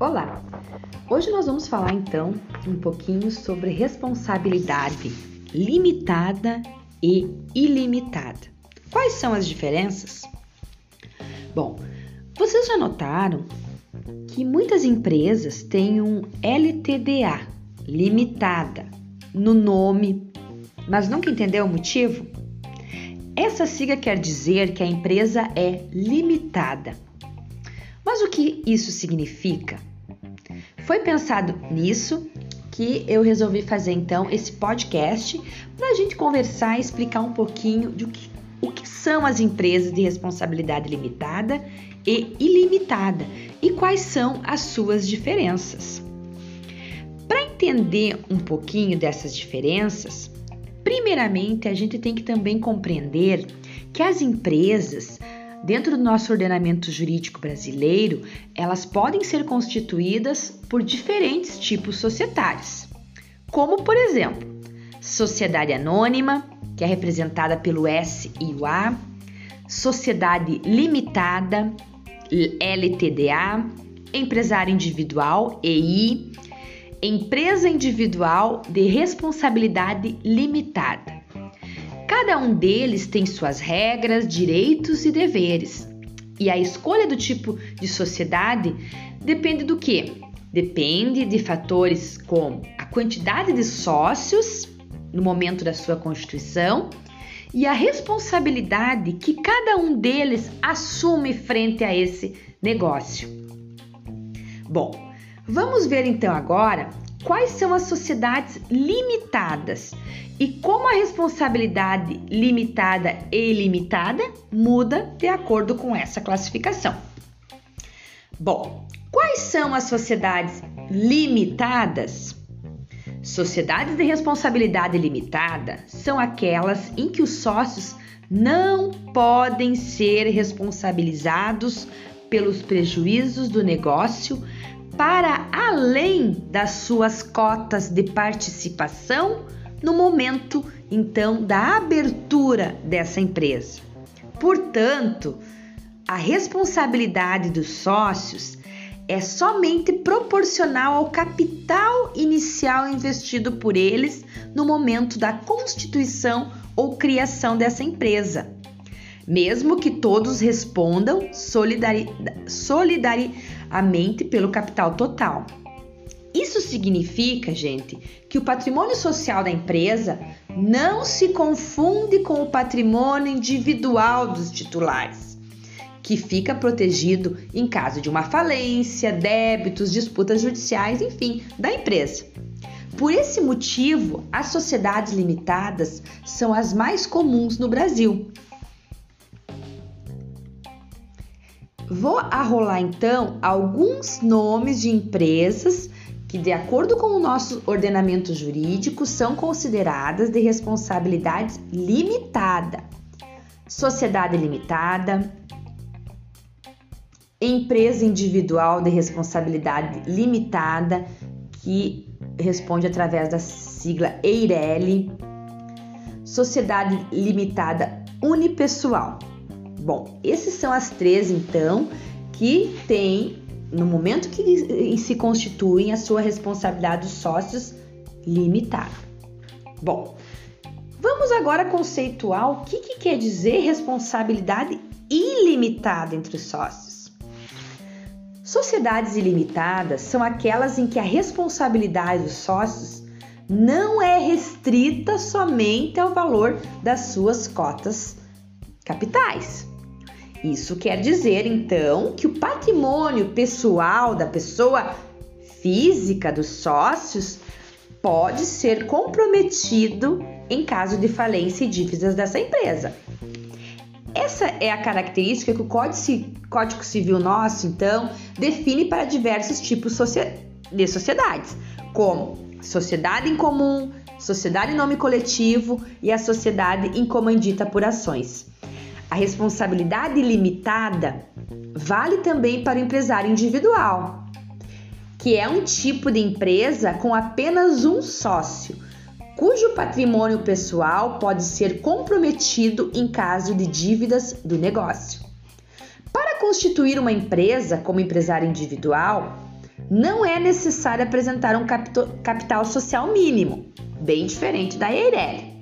Olá! Hoje nós vamos falar então um pouquinho sobre responsabilidade limitada e ilimitada. Quais são as diferenças? Bom, vocês já notaram que muitas empresas têm um LTDA limitada no nome, mas nunca entendeu o motivo? Essa sigla quer dizer que a empresa é limitada. Mas o que isso significa? Foi pensado nisso que eu resolvi fazer então esse podcast para a gente conversar e explicar um pouquinho de o que, o que são as empresas de responsabilidade limitada e ilimitada e quais são as suas diferenças. Para entender um pouquinho dessas diferenças, primeiramente a gente tem que também compreender que as empresas Dentro do nosso ordenamento jurídico brasileiro, elas podem ser constituídas por diferentes tipos societários, como, por exemplo, sociedade anônima, que é representada pelo S e o A, sociedade limitada, LTDA, empresário individual, EI, empresa individual de responsabilidade limitada. Cada um deles tem suas regras, direitos e deveres. E a escolha do tipo de sociedade depende do que? Depende de fatores como a quantidade de sócios no momento da sua constituição e a responsabilidade que cada um deles assume frente a esse negócio. Bom, vamos ver então agora quais são as sociedades limitadas e como a responsabilidade limitada e ilimitada muda de acordo com essa classificação. Bom, quais são as sociedades limitadas? Sociedades de responsabilidade limitada são aquelas em que os sócios não podem ser responsabilizados pelos prejuízos do negócio para além das suas cotas de participação no momento então da abertura dessa empresa. Portanto, a responsabilidade dos sócios é somente proporcional ao capital inicial investido por eles no momento da constituição ou criação dessa empresa, mesmo que todos respondam solidari solidariamente pelo capital total. Isso significa, gente, que o patrimônio social da empresa não se confunde com o patrimônio individual dos titulares, que fica protegido em caso de uma falência, débitos, disputas judiciais, enfim, da empresa. Por esse motivo, as sociedades limitadas são as mais comuns no Brasil Vou arrolar então alguns nomes de empresas que, de acordo com o nosso ordenamento jurídico, são consideradas de responsabilidade limitada. Sociedade limitada, empresa individual de responsabilidade limitada, que responde através da sigla EIRELI, sociedade limitada unipessoal. Bom, esses são as três então que têm no momento que se constituem a sua responsabilidade dos sócios limitada. Bom, vamos agora conceituar o que, que quer dizer responsabilidade ilimitada entre os sócios. Sociedades ilimitadas são aquelas em que a responsabilidade dos sócios não é restrita somente ao valor das suas cotas capitais. Isso quer dizer então que o patrimônio pessoal da pessoa física dos sócios pode ser comprometido em caso de falência e dívidas dessa empresa. Essa é a característica que o Código Civil nosso, então, define para diversos tipos de sociedades, como sociedade em comum, sociedade em nome coletivo e a sociedade em comandita por ações. A responsabilidade limitada vale também para o empresário individual, que é um tipo de empresa com apenas um sócio, cujo patrimônio pessoal pode ser comprometido em caso de dívidas do negócio. Para constituir uma empresa como empresário individual, não é necessário apresentar um capital social mínimo, bem diferente da EIRELI.